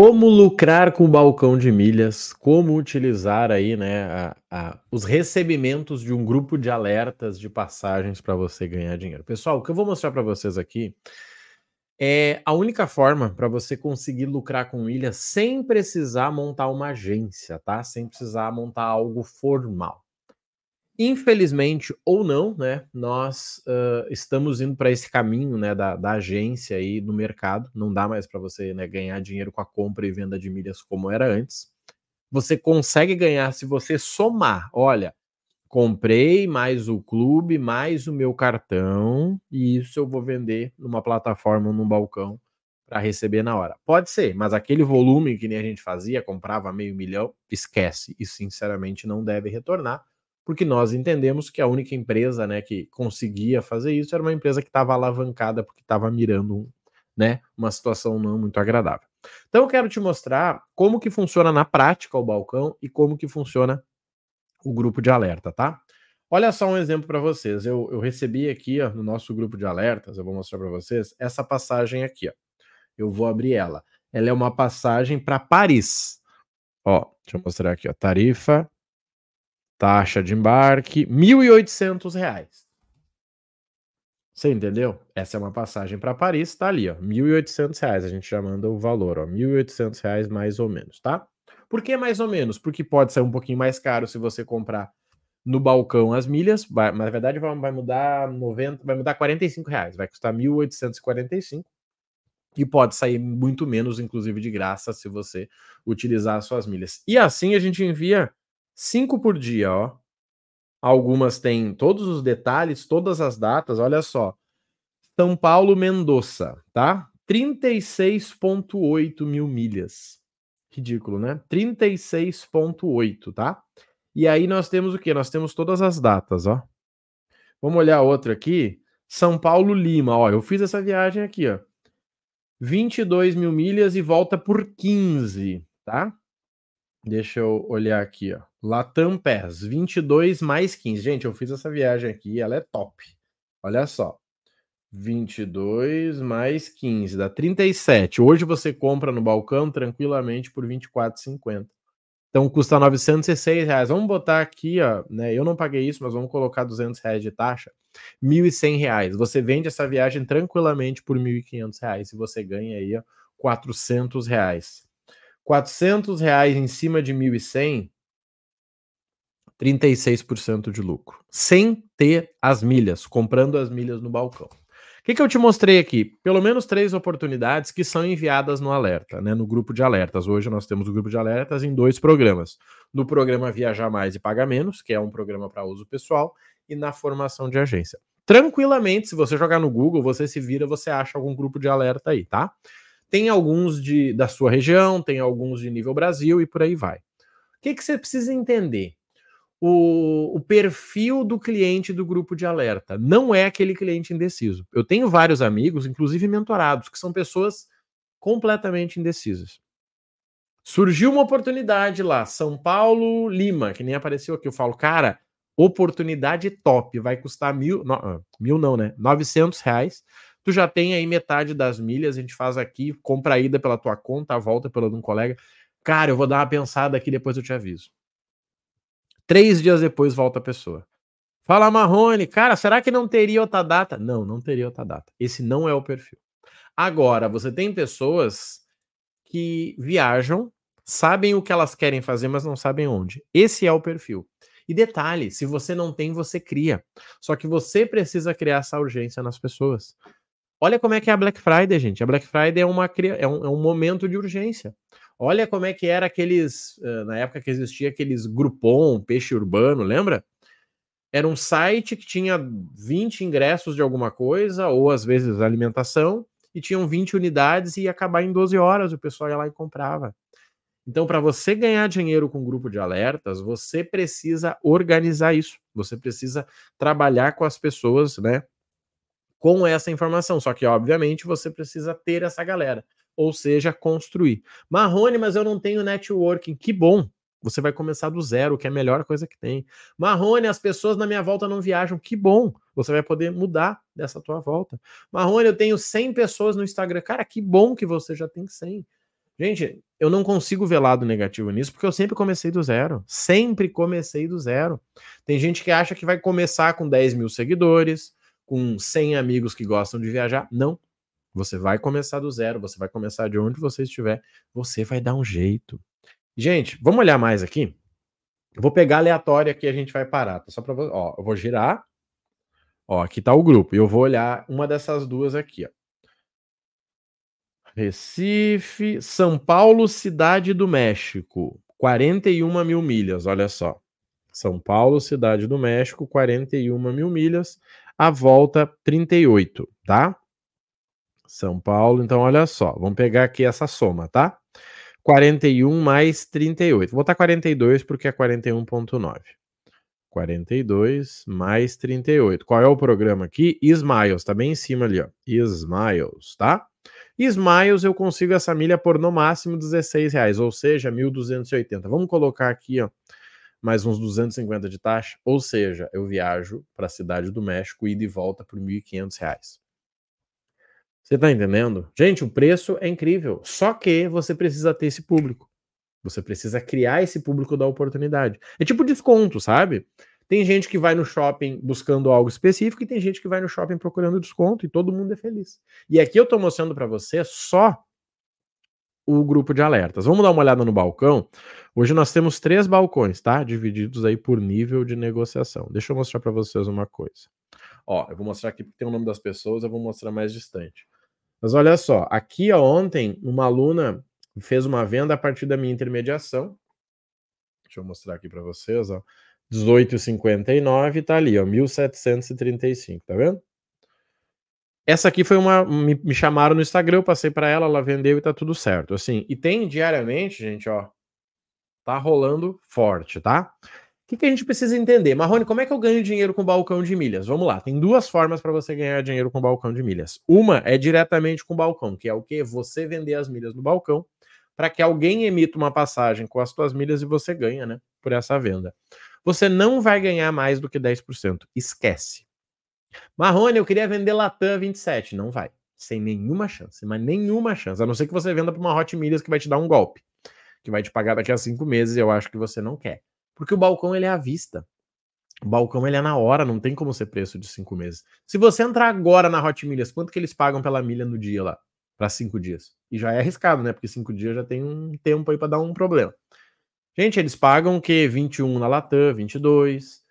Como lucrar com o balcão de milhas, como utilizar aí, né, a, a, os recebimentos de um grupo de alertas de passagens para você ganhar dinheiro. Pessoal, o que eu vou mostrar para vocês aqui é a única forma para você conseguir lucrar com milhas sem precisar montar uma agência, tá? Sem precisar montar algo formal. Infelizmente ou não, né, nós uh, estamos indo para esse caminho né, da, da, agência aí no mercado. Não dá mais para você né, ganhar dinheiro com a compra e venda de milhas como era antes. Você consegue ganhar se você somar. Olha, comprei mais o clube, mais o meu cartão, e isso eu vou vender numa plataforma num balcão para receber na hora. Pode ser, mas aquele volume que nem a gente fazia, comprava meio milhão, esquece. E sinceramente não deve retornar porque nós entendemos que a única empresa né, que conseguia fazer isso era uma empresa que estava alavancada porque estava mirando né, uma situação não muito agradável. Então eu quero te mostrar como que funciona na prática o balcão e como que funciona o grupo de alerta, tá? Olha só um exemplo para vocês. Eu, eu, recebi aqui ó, no nosso grupo de alertas, eu vou mostrar para vocês essa passagem aqui. Ó. Eu vou abrir ela. Ela é uma passagem para Paris. Ó, deixa eu mostrar aqui, ó. Tarifa Taxa de embarque, R$ 1.800. Você entendeu? Essa é uma passagem para Paris, tá ali, ó, R$ 1.800. A gente já manda o valor, ó, R$ 1.800 mais ou menos, tá? Por que mais ou menos? Porque pode ser um pouquinho mais caro se você comprar no balcão as milhas, vai, mas na verdade vai, vai mudar 90, vai mudar 45 reais, vai custar 1.845 e pode sair muito menos, inclusive de graça, se você utilizar as suas milhas. E assim a gente envia Cinco por dia, ó. Algumas têm todos os detalhes, todas as datas, olha só. São Paulo Mendoza, tá? 36,8 mil milhas. Ridículo, né? 36,8, tá? E aí nós temos o que? Nós temos todas as datas, ó. Vamos olhar outra aqui. São Paulo Lima, ó. Eu fiz essa viagem aqui, ó. 22 mil milhas e volta por 15, tá? Deixa eu olhar aqui, ó. Latam Pass, 22 mais 15. Gente, eu fiz essa viagem aqui, ela é top. Olha só. 22 mais 15 dá 37. Hoje você compra no balcão tranquilamente por 24,50. Então custa 906 reais. Vamos botar aqui, ó, né? Eu não paguei isso, mas vamos colocar 200 reais de taxa. 1.100 reais. Você vende essa viagem tranquilamente por 1.500 reais e você ganha aí, ó, 400 reais. 400 reais em cima de 1.100, 36% de lucro. Sem ter as milhas, comprando as milhas no balcão. O que, que eu te mostrei aqui? Pelo menos três oportunidades que são enviadas no alerta, né? No grupo de alertas. Hoje nós temos o grupo de alertas em dois programas. No programa Viajar Mais e Pagar Menos, que é um programa para uso pessoal, e na formação de agência. Tranquilamente, se você jogar no Google, você se vira, você acha algum grupo de alerta aí, tá? Tem alguns de, da sua região, tem alguns de nível Brasil e por aí vai. O que, que você precisa entender? O, o, perfil do cliente do grupo de alerta não é aquele cliente indeciso. Eu tenho vários amigos, inclusive mentorados, que são pessoas completamente indecisas. Surgiu uma oportunidade lá, São Paulo, Lima, que nem apareceu aqui. Eu falo, cara, oportunidade top, vai custar mil, no, ah, mil não, né? 900 reais tu já tem aí metade das milhas, a gente faz aqui, compra a ida pela tua conta, a volta pela de um colega. Cara, eu vou dar uma pensada aqui, depois eu te aviso. Três dias depois volta a pessoa. Fala, Marrone, cara, será que não teria outra data? Não, não teria outra data. Esse não é o perfil. Agora, você tem pessoas que viajam, sabem o que elas querem fazer, mas não sabem onde. Esse é o perfil. E detalhe, se você não tem, você cria. Só que você precisa criar essa urgência nas pessoas. Olha como é que é a Black Friday, gente. A Black Friday é, uma, é, um, é um momento de urgência. Olha como é que era aqueles. Na época que existia aqueles Groupon, peixe urbano, lembra? Era um site que tinha 20 ingressos de alguma coisa, ou às vezes alimentação, e tinham 20 unidades e ia acabar em 12 horas. O pessoal ia lá e comprava. Então, para você ganhar dinheiro com grupo de alertas, você precisa organizar isso. Você precisa trabalhar com as pessoas, né? Com essa informação. Só que, obviamente, você precisa ter essa galera, ou seja, construir. Marrone, mas eu não tenho networking. Que bom! Você vai começar do zero, que é a melhor coisa que tem. Marrone, as pessoas na minha volta não viajam. Que bom! Você vai poder mudar dessa tua volta. Marrone, eu tenho 100 pessoas no Instagram. Cara, que bom que você já tem 100. Gente, eu não consigo ver lado negativo nisso, porque eu sempre comecei do zero. Sempre comecei do zero. Tem gente que acha que vai começar com 10 mil seguidores, com 100 amigos que gostam de viajar. Não. Você vai começar do zero, você vai começar de onde você estiver, você vai dar um jeito. Gente, vamos olhar mais aqui? Eu vou pegar aleatório aqui a gente vai parar. Tá? Só para ó, eu vou girar. Ó, aqui tá o grupo. Eu vou olhar uma dessas duas aqui, ó. Recife, São Paulo, Cidade do México, 41 mil milhas, olha só. São Paulo, Cidade do México, 41 mil milhas, a volta 38, tá? São Paulo, então olha só, vamos pegar aqui essa soma, tá? 41 mais 38. Vou botar 42 porque é 41.9. 42 mais 38. Qual é o programa aqui? Smiles, tá bem em cima ali, ó. Smiles, tá? Smiles eu consigo essa milha por no máximo 16 reais, ou seja, 1.280. Vamos colocar aqui, ó, mais uns 250 de taxa, ou seja, eu viajo para a cidade do México e de volta por 1.500 reais. Você tá entendendo? Gente, o preço é incrível, só que você precisa ter esse público. Você precisa criar esse público da oportunidade. É tipo desconto, sabe? Tem gente que vai no shopping buscando algo específico e tem gente que vai no shopping procurando desconto e todo mundo é feliz. E aqui eu estou mostrando para você só o grupo de alertas. Vamos dar uma olhada no balcão. Hoje nós temos três balcões, tá? Divididos aí por nível de negociação. Deixa eu mostrar para vocês uma coisa. Ó, eu vou mostrar aqui porque tem o nome das pessoas, eu vou mostrar mais distante. Mas olha só, aqui ontem uma aluna fez uma venda a partir da minha intermediação. Deixa eu mostrar aqui para vocês, ó. 18,59 tá ali, ó, 1735, tá vendo? Essa aqui foi uma me, me chamaram no Instagram, eu passei para ela, ela vendeu e tá tudo certo, assim. E tem diariamente, gente, ó, tá rolando forte, tá? O que, que a gente precisa entender? Marrone, como é que eu ganho dinheiro com balcão de milhas? Vamos lá, tem duas formas para você ganhar dinheiro com balcão de milhas. Uma é diretamente com balcão, que é o que? Você vender as milhas no balcão para que alguém emita uma passagem com as suas milhas e você ganha, né, por essa venda você não vai ganhar mais do que 10%. Esquece. Marrone, eu queria vender Latam 27. Não vai. Sem nenhuma chance, mas nenhuma chance. A não ser que você venda para uma Hot Milhas que vai te dar um golpe. Que vai te pagar daqui a cinco meses e eu acho que você não quer. Porque o balcão ele é à vista. O balcão ele é na hora, não tem como ser preço de cinco meses. Se você entrar agora na Hot Milhas, quanto que eles pagam pela milha no dia lá? Para cinco dias. E já é arriscado, né? Porque cinco dias já tem um tempo aí para dar um problema. Gente, eles pagam o quê? 21 na Latam, 22.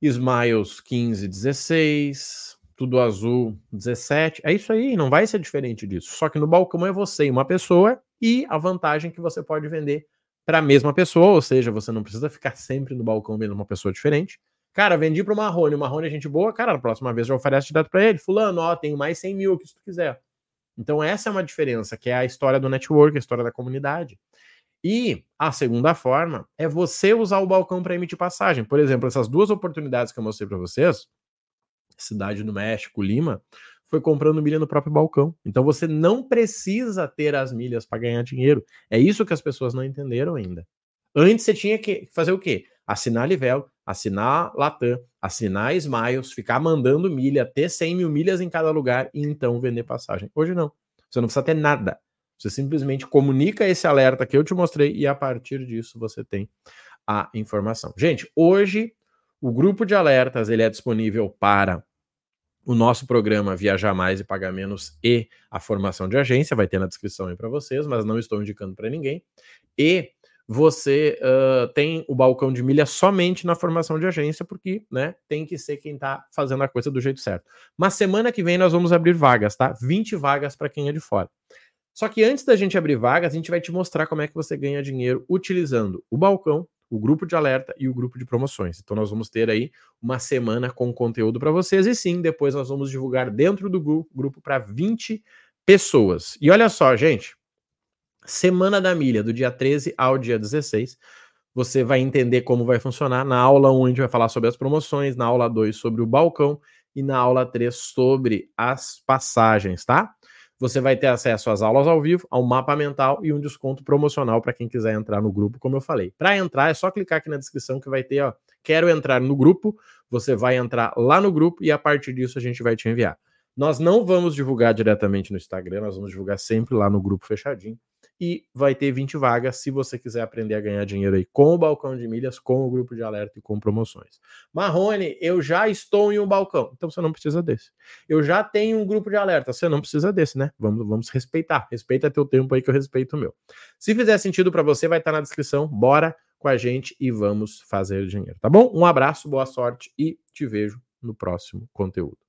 Smiles 15, 16. Tudo azul 17. É isso aí, não vai ser diferente disso. Só que no balcão é você e uma pessoa e a vantagem que você pode vender para a mesma pessoa, ou seja, você não precisa ficar sempre no balcão vendo uma pessoa diferente. Cara, vendi para o Marrone, o Marrone é gente boa, cara, na próxima vez já oferece direto para ele. Fulano, ó, tem mais 100 mil que se tu quiser. Então essa é uma diferença, que é a história do network, a história da comunidade. E a segunda forma é você usar o balcão para emitir passagem. Por exemplo, essas duas oportunidades que eu mostrei para vocês, Cidade do México, Lima, foi comprando milha no próprio balcão. Então você não precisa ter as milhas para ganhar dinheiro. É isso que as pessoas não entenderam ainda. Antes você tinha que fazer o quê? Assinar Livelo, assinar Latam, assinar Smiles, ficar mandando milha, ter 100 mil milhas em cada lugar e então vender passagem. Hoje não. Você não precisa ter nada. Você simplesmente comunica esse alerta que eu te mostrei e a partir disso você tem a informação. Gente, hoje o grupo de alertas ele é disponível para o nosso programa Viajar Mais e Pagar Menos e a formação de agência, vai ter na descrição aí para vocês, mas não estou indicando para ninguém. E você uh, tem o balcão de milha somente na formação de agência, porque né, tem que ser quem está fazendo a coisa do jeito certo. Mas semana que vem nós vamos abrir vagas, tá? 20 vagas para quem é de fora. Só que antes da gente abrir vagas, a gente vai te mostrar como é que você ganha dinheiro utilizando o balcão, o grupo de alerta e o grupo de promoções. Então nós vamos ter aí uma semana com conteúdo para vocês e sim, depois nós vamos divulgar dentro do grupo para 20 pessoas. E olha só, gente, semana da milha do dia 13 ao dia 16, você vai entender como vai funcionar na aula 1 a gente vai falar sobre as promoções, na aula 2 sobre o balcão e na aula 3 sobre as passagens, tá? Você vai ter acesso às aulas ao vivo, ao mapa mental e um desconto promocional para quem quiser entrar no grupo, como eu falei. Para entrar, é só clicar aqui na descrição que vai ter, ó, quero entrar no grupo. Você vai entrar lá no grupo e a partir disso a gente vai te enviar. Nós não vamos divulgar diretamente no Instagram, nós vamos divulgar sempre lá no grupo fechadinho. E vai ter 20 vagas se você quiser aprender a ganhar dinheiro aí com o balcão de milhas, com o grupo de alerta e com promoções. Marrone, eu já estou em um balcão, então você não precisa desse. Eu já tenho um grupo de alerta, você não precisa desse, né? Vamos, vamos respeitar. Respeita teu tempo aí que eu respeito o meu. Se fizer sentido para você, vai estar tá na descrição. Bora com a gente e vamos fazer dinheiro, tá bom? Um abraço, boa sorte e te vejo no próximo conteúdo.